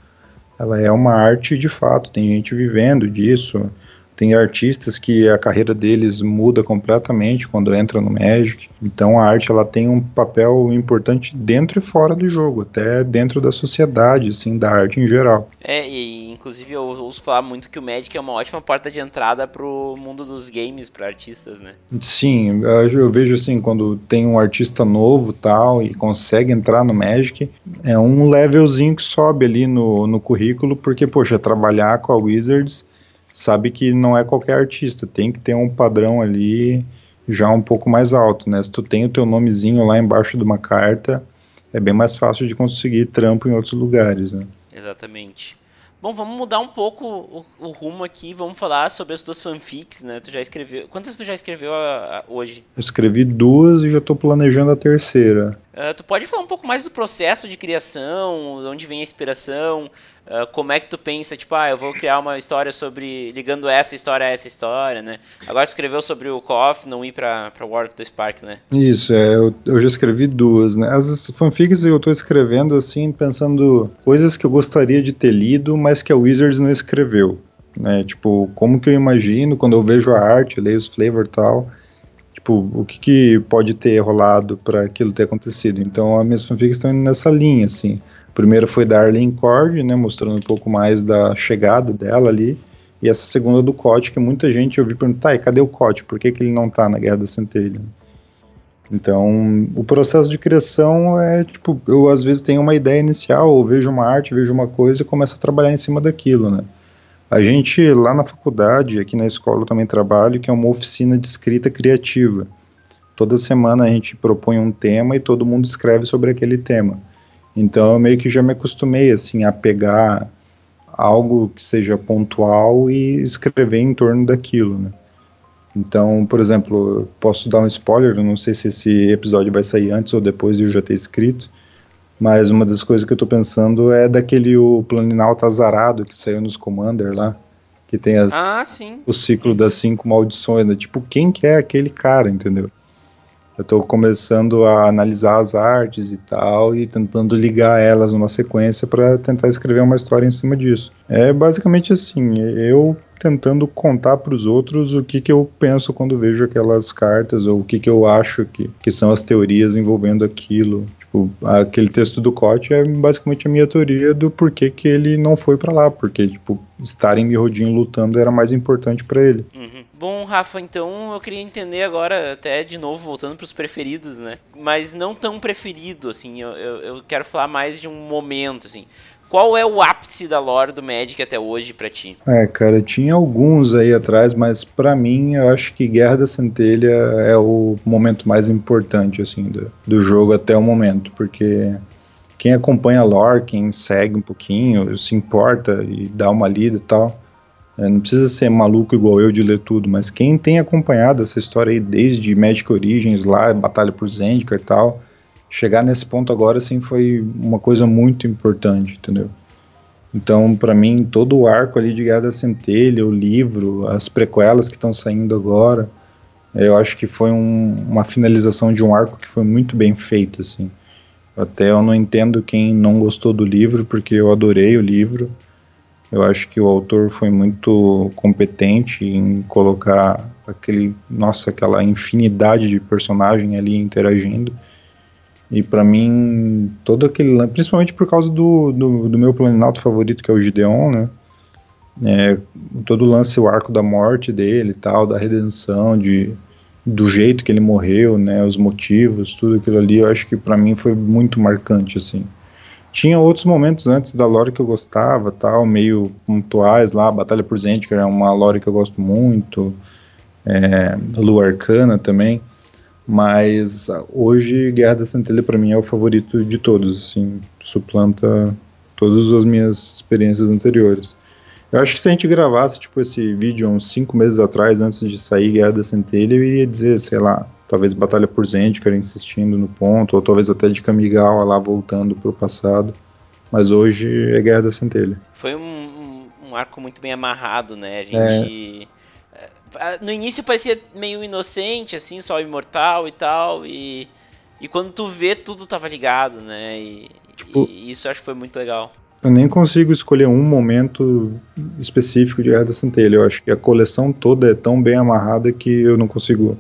Ela é uma arte de fato, tem gente vivendo disso. Tem artistas que a carreira deles muda completamente quando entra no Magic. Então a arte ela tem um papel importante dentro e fora do jogo, até dentro da sociedade, assim, da arte em geral. É, e inclusive eu ouço falar muito que o Magic é uma ótima porta de entrada pro mundo dos games para artistas, né? Sim, eu vejo assim, quando tem um artista novo tal e consegue entrar no Magic, é um levelzinho que sobe ali no, no currículo, porque, poxa, trabalhar com a Wizards sabe que não é qualquer artista, tem que ter um padrão ali já um pouco mais alto, né? Se tu tem o teu nomezinho lá embaixo de uma carta, é bem mais fácil de conseguir trampo em outros lugares, né? Exatamente. Bom, vamos mudar um pouco o, o, rumo aqui, vamos falar sobre as tuas fanfics, né? Tu já escreveu. Quantas tu já escreveu a, a, hoje? Eu escrevi duas e já estou planejando a terceira. Uh, tu pode falar um pouco mais do processo de criação, de onde vem a inspiração, uh, como é que tu pensa, tipo, ah, eu vou criar uma história sobre. ligando essa história a essa história, né? Agora tu escreveu sobre o KOF não ir pra, pra War of the Spark, né? Isso, é, eu, eu já escrevi duas, né? As fanfics eu estou escrevendo assim, pensando coisas que eu gostaria de ter lido, mas que a Wizards não escreveu. Né, tipo, como que eu imagino quando eu vejo a arte, leio os flavor e tal, tipo, o que, que pode ter rolado para aquilo ter acontecido. Então, as minhas fanfics estão indo nessa linha, assim. Primeira foi da Arlene Cord, né, mostrando um pouco mais da chegada dela ali. E essa segunda do Cote, que muita gente ouviu perguntar, tá, e cadê o Cote? Por que, que ele não tá na Guerra da Centelha? Então, o processo de criação é tipo, eu às vezes tenho uma ideia inicial, ou vejo uma arte, vejo uma coisa e começo a trabalhar em cima daquilo, né? A gente lá na faculdade, aqui na escola eu também trabalho, que é uma oficina de escrita criativa. Toda semana a gente propõe um tema e todo mundo escreve sobre aquele tema. Então eu meio que já me acostumei assim a pegar algo que seja pontual e escrever em torno daquilo, né? Então, por exemplo, posso dar um spoiler, eu não sei se esse episódio vai sair antes ou depois de eu já ter escrito, mas uma das coisas que eu tô pensando é daquele o Planinalto Azarado que saiu nos Commander lá. Que tem as, ah, o ciclo das cinco maldições, né? Tipo, quem que é aquele cara, entendeu? Eu tô começando a analisar as artes e tal e tentando ligar elas numa sequência para tentar escrever uma história em cima disso. É basicamente assim, eu tentando contar para os outros o que, que eu penso quando vejo aquelas cartas, ou o que, que eu acho que, que são as teorias envolvendo aquilo. Aquele texto do Cote é basicamente a minha teoria do porquê que ele não foi para lá, porque, tipo, estar em Mirrodin lutando era mais importante para ele. Uhum. Bom, Rafa, então eu queria entender agora, até de novo, voltando para os preferidos, né? Mas não tão preferido, assim, eu, eu, eu, quero falar mais de um momento, assim. Qual é o ápice da lore do Magic até hoje para ti? É, cara, tinha alguns aí atrás, mas para mim eu acho que Guerra da Centelha é o momento mais importante, assim, do, do jogo até o momento, porque quem acompanha a lore, quem segue um pouquinho, se importa e dá uma lida e tal, é, não precisa ser maluco igual eu de ler tudo, mas quem tem acompanhado essa história aí desde Magic Origins lá, Batalha por Zendikar e tal, chegar nesse ponto agora, assim, foi uma coisa muito importante, entendeu? Então, para mim, todo o arco ali de Guerra da Centelha, o livro, as prequelas que estão saindo agora, eu acho que foi um, uma finalização de um arco que foi muito bem feita, assim. Até eu não entendo quem não gostou do livro, porque eu adorei o livro. Eu acho que o autor foi muito competente em colocar aquele, nossa, aquela infinidade de personagem ali interagindo. E para mim, todo aquele principalmente por causa do, do, do, meu Planalto favorito, que é o Gideon, né? É, todo o lance, o arco da morte dele e tal, da redenção, de, do jeito que ele morreu, né? Os motivos, tudo aquilo ali, eu acho que para mim foi muito marcante, assim. Tinha outros momentos antes da lore que eu gostava, tal, meio pontuais lá, Batalha por Zendikar é uma lore que eu gosto muito, é, Lua Arcana também. Mas hoje Guerra da Centelha para mim é o favorito de todos, assim, suplanta todas as minhas experiências anteriores. Eu acho que se a gente gravasse tipo esse vídeo uns 5 meses atrás, antes de sair Guerra da Centelha, eu iria dizer, sei lá, talvez Batalha por Zendikar insistindo no ponto, ou talvez até de Kamigawa lá voltando pro passado. Mas hoje é Guerra da Centelha. Foi um, um, um arco muito bem amarrado, né? A gente... É no início parecia meio inocente, assim, só imortal e tal, e, e quando tu vê, tudo tava ligado, né? E, tipo, e isso acho que foi muito legal. Eu nem consigo escolher um momento específico de Guerra da Centelha. Eu acho que a coleção toda é tão bem amarrada que eu não consigo,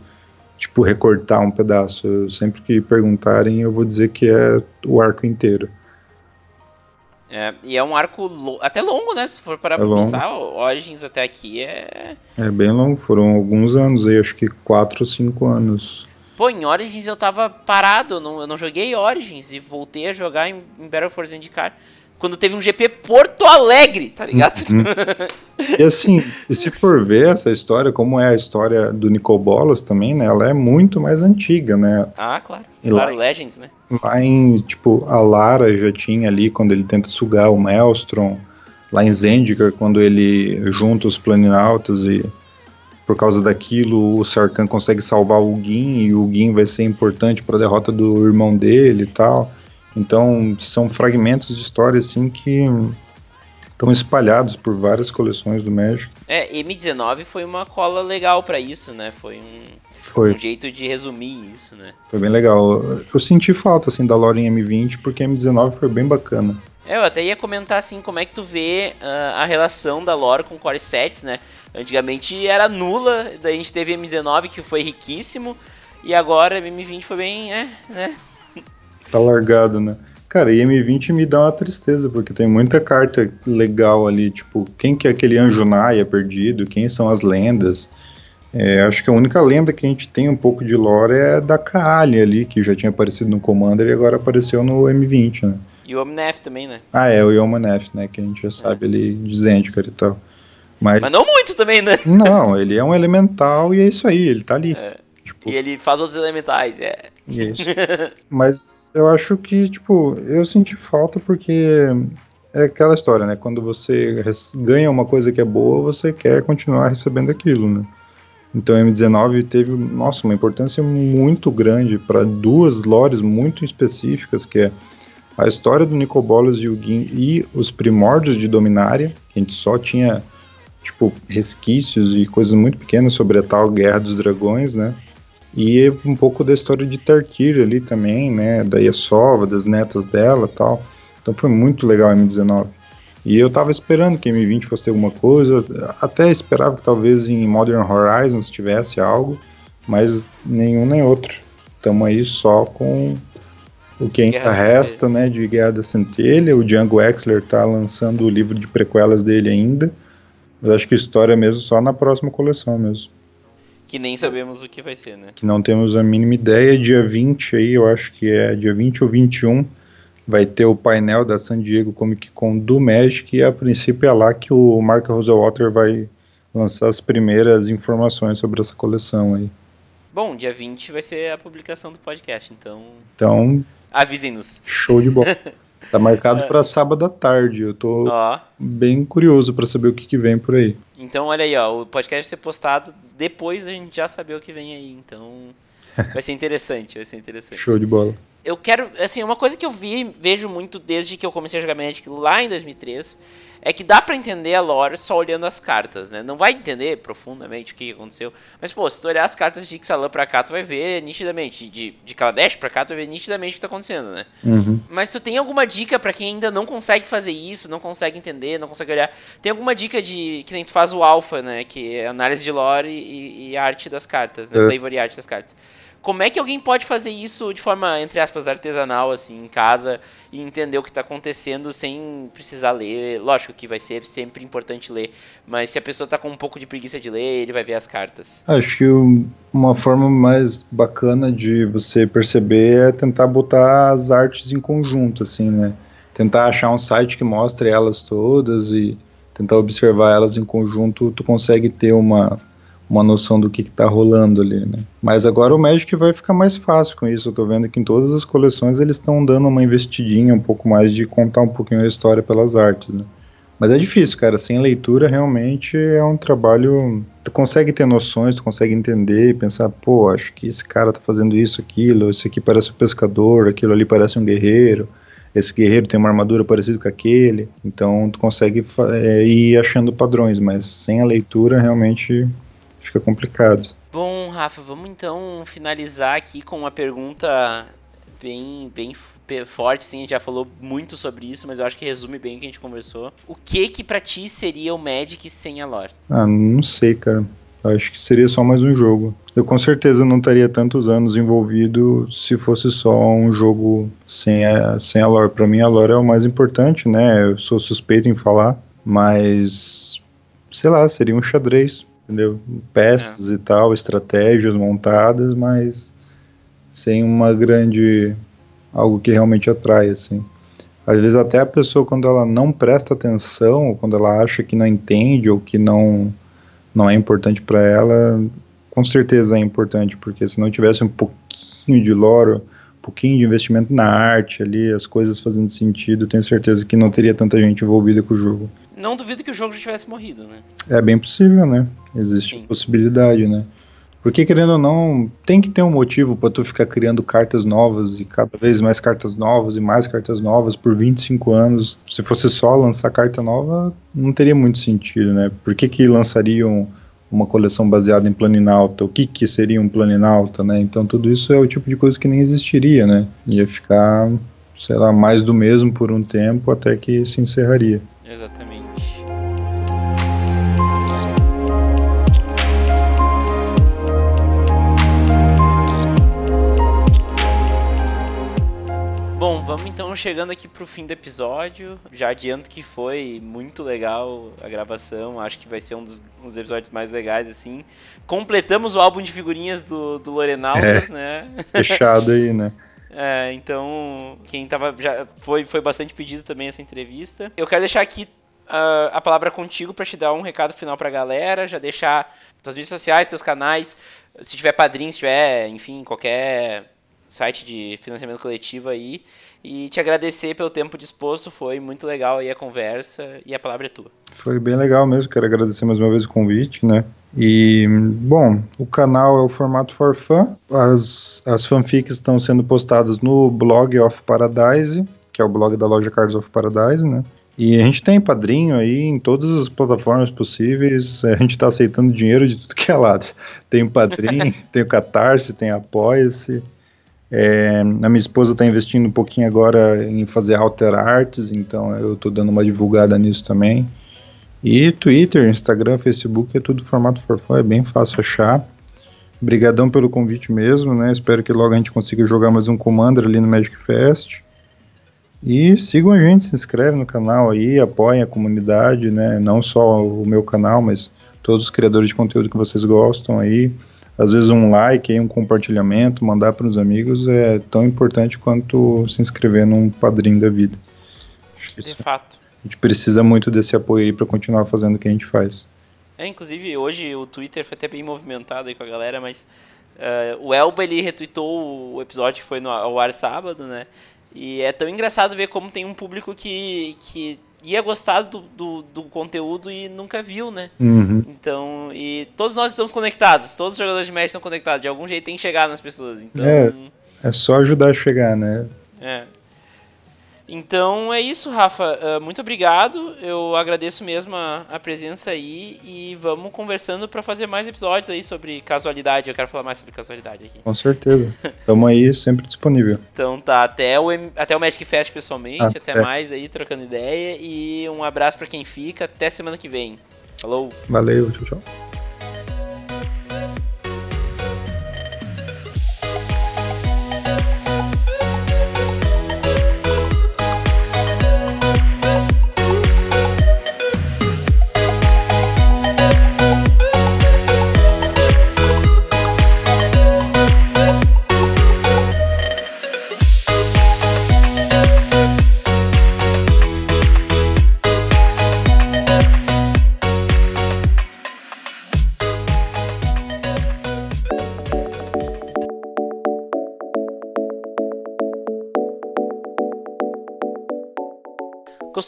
tipo, recortar um pedaço. Eu, sempre que perguntarem, eu vou dizer que é o arco inteiro. É, e é um arco lo até longo, né? Se for parar é pra longo. pensar, Origins até aqui é. É bem longo, foram alguns anos aí, acho que 4 ou 5 anos. Pô, em Origins eu tava parado, eu não, eu não joguei Origins e voltei a jogar em, em Battle for Zendikar quando teve um GP Porto Alegre, tá ligado? Uhum. e assim, se for ver essa história, como é a história do Nicobolas também, né? Ela é muito mais antiga, né? Ah, claro. E claro, lá, Legends, né? Lá em, tipo, a Lara já tinha ali, quando ele tenta sugar o Maelstrom. Lá em Zendikar, quando ele junta os Planinautas e por causa daquilo o Sarkhan consegue salvar o Gin e o Gin vai ser importante para a derrota do irmão dele e tal. Então, são fragmentos de história assim que estão espalhados por várias coleções do Magic. É, M19 foi uma cola legal para isso, né? Foi um, foi. um jeito de resumir isso, né? Foi bem legal. Eu senti falta assim da lore em M20 porque M19 foi bem bacana. É, eu até ia comentar assim como é que tu vê uh, a relação da lore com Core Sets, né? Antigamente era nula, daí a gente teve M19 que foi riquíssimo e agora M20 foi bem, é, né? Tá largado, né? Cara, e M20 me dá uma tristeza, porque tem muita carta legal ali, tipo, quem que é aquele anjo Naya perdido, quem são as lendas. É, acho que a única lenda que a gente tem um pouco de lore é da Kaali ali, que já tinha aparecido no Commander e agora apareceu no M20, né? E o Omnef também, né? Ah, é, o Yomanef, né? Que a gente já sabe é. ali de Zendikar e tal. Mas, Mas não muito também, né? Não, ele é um elemental e é isso aí, ele tá ali. É. Tipo... E ele faz outros elementais, é. Isso. Mas eu acho que, tipo, eu senti falta porque é aquela história, né? Quando você ganha uma coisa que é boa, você quer continuar recebendo aquilo, né? Então M19 teve, nossa, uma importância muito grande para duas lores muito específicas, que é a história do Nicobolas e o Gin e os primórdios de Dominária, que a gente só tinha, tipo, resquícios e coisas muito pequenas sobre a tal Guerra dos Dragões, né? E um pouco da história de Tarkir ali também, né? Da Yasova, das netas dela tal. Então foi muito legal a M19. E eu tava esperando que M20 fosse alguma coisa, até esperava que talvez em Modern Horizons tivesse algo, mas nenhum nem outro. Estamos aí só com o que ainda resta, né, de Guerra da Centelha. O Django Wexler tá lançando o livro de prequelas dele ainda. Mas acho que história mesmo só na próxima coleção mesmo. Que nem sabemos o que vai ser, né? Que não temos a mínima ideia. Dia 20 aí, eu acho que é dia 20 ou 21, vai ter o painel da San Diego Comic Con do Magic e a princípio é lá que o Mark Rosewater vai lançar as primeiras informações sobre essa coleção aí. Bom, dia 20 vai ser a publicação do podcast, então. Então. Avisem-nos. Show de bola. Tá marcado para sábado à tarde. Eu tô ó. bem curioso para saber o que, que, vem por aí. Então, olha aí, ó, o podcast vai ser postado depois a gente já saber o que vem aí. Então, vai ser interessante, vai ser interessante. Show de bola. Eu quero, assim, uma coisa que eu vi, vejo muito desde que eu comecei a jogar Magic lá em 2003 é que dá para entender a lore só olhando as cartas, né? Não vai entender profundamente o que aconteceu, mas pô, se tu olhar as cartas de Ixalan pra cá, tu vai ver nitidamente, de, de Kaladesh pra cá, tu vai ver nitidamente o que tá acontecendo, né? Uhum. Mas tu tem alguma dica para quem ainda não consegue fazer isso, não consegue entender, não consegue olhar? Tem alguma dica de que nem tu faz o alpha, né? Que é análise de lore e, e arte das cartas, né? É. Flavor e arte das cartas. Como é que alguém pode fazer isso de forma, entre aspas, artesanal, assim, em casa, e entender o que está acontecendo sem precisar ler? Lógico que vai ser sempre importante ler, mas se a pessoa está com um pouco de preguiça de ler, ele vai ver as cartas. Acho que uma forma mais bacana de você perceber é tentar botar as artes em conjunto, assim, né? Tentar achar um site que mostre elas todas e tentar observar elas em conjunto, tu consegue ter uma uma noção do que está rolando ali, né? Mas agora o Magic vai ficar mais fácil com isso. Eu tô vendo que em todas as coleções eles estão dando uma investidinha um pouco mais de contar um pouquinho a história pelas artes, né? Mas é difícil, cara. Sem leitura realmente é um trabalho. Tu consegue ter noções, tu consegue entender e pensar, pô, acho que esse cara tá fazendo isso, aquilo, esse aqui parece um pescador, aquilo ali parece um guerreiro esse guerreiro tem uma armadura parecida com aquele. Então tu consegue é, ir achando padrões, mas sem a leitura realmente fica complicado. Bom, Rafa, vamos então finalizar aqui com uma pergunta bem, bem forte, sim, a gente já falou muito sobre isso, mas eu acho que resume bem o que a gente conversou. O que que pra ti seria o Magic sem a lore? Ah, não sei, cara. Acho que seria só mais um jogo. Eu com certeza não estaria tantos anos envolvido se fosse só um jogo sem a, sem a lore. Pra mim a lore é o mais importante, né? Eu sou suspeito em falar, mas sei lá, seria um xadrez entendeu? Peças é. e tal, estratégias montadas, mas sem uma grande algo que realmente atrai assim. Às vezes até a pessoa quando ela não presta atenção, ou quando ela acha que não entende ou que não não é importante para ela, com certeza é importante, porque se não tivesse um pouquinho de lore, um pouquinho de investimento na arte ali, as coisas fazendo sentido, tenho certeza que não teria tanta gente envolvida com o jogo. Não duvido que o jogo já tivesse morrido, né? É bem possível, né? Existe Sim. possibilidade, né? Porque querendo ou não, tem que ter um motivo para tu ficar criando cartas novas e cada vez mais cartas novas e mais cartas novas por 25 anos. Se fosse só lançar carta nova, não teria muito sentido, né? Por que, que lançariam uma coleção baseada em Planinalta? O que, que seria um Planinalta, né? Então tudo isso é o tipo de coisa que nem existiria, né? Ia ficar, sei lá, mais do mesmo por um tempo até que se encerraria. Exatamente. Vamos então chegando aqui pro fim do episódio. Já adianto que foi muito legal a gravação. Acho que vai ser um dos, um dos episódios mais legais, assim. Completamos o álbum de figurinhas do, do é, né? Fechado aí, né? É, então, quem tava. Já foi, foi bastante pedido também essa entrevista. Eu quero deixar aqui uh, a palavra contigo para te dar um recado final pra galera, já deixar tuas redes sociais, teus canais, se tiver padrinho, se tiver, enfim, qualquer site de financiamento coletivo aí. E te agradecer pelo tempo disposto, foi muito legal aí a conversa e a palavra é tua. Foi bem legal mesmo, quero agradecer mais uma vez o convite, né? E, bom, o canal é o formato for fun. As, as fanfics estão sendo postadas no blog of Paradise, que é o blog da loja Cards of Paradise, né? E a gente tem padrinho aí em todas as plataformas possíveis. A gente está aceitando dinheiro de tudo que é lado. Tem o padrinho, tem o Catarse, tem Apoia-se. É, a minha esposa está investindo um pouquinho agora em fazer alter arts, então eu estou dando uma divulgada nisso também. E Twitter, Instagram, Facebook é tudo formato forfã, é bem fácil achar. Obrigadão pelo convite mesmo, né? Espero que logo a gente consiga jogar mais um Commander ali no Magic Fest. E sigam a gente, se inscreve no canal aí, apoiem a comunidade, né? Não só o meu canal, mas todos os criadores de conteúdo que vocês gostam aí. Às vezes um like, um compartilhamento, mandar para os amigos é tão importante quanto se inscrever num padrinho da vida. De fato. A gente precisa muito desse apoio aí para continuar fazendo o que a gente faz. É, inclusive hoje o Twitter foi até bem movimentado aí com a galera, mas uh, o Elba ele retweetou o episódio que foi no, ao ar sábado, né? E é tão engraçado ver como tem um público que, que ia gostar do, do, do conteúdo e nunca viu, né? Uhum. Então, e todos nós estamos conectados, todos os jogadores de Magic estão conectados, de algum jeito tem que chegar nas pessoas. Então, é, é só ajudar a chegar, né? É. Então é isso, Rafa. Uh, muito obrigado. Eu agradeço mesmo a, a presença aí e vamos conversando para fazer mais episódios aí sobre casualidade. Eu quero falar mais sobre casualidade aqui. Com certeza. Tamo aí sempre disponível. Então tá, até o, até o Magic Fest pessoalmente, ah, até é. mais aí trocando ideia e um abraço para quem fica. Até semana que vem. Falou. Valeu, tchau, tchau.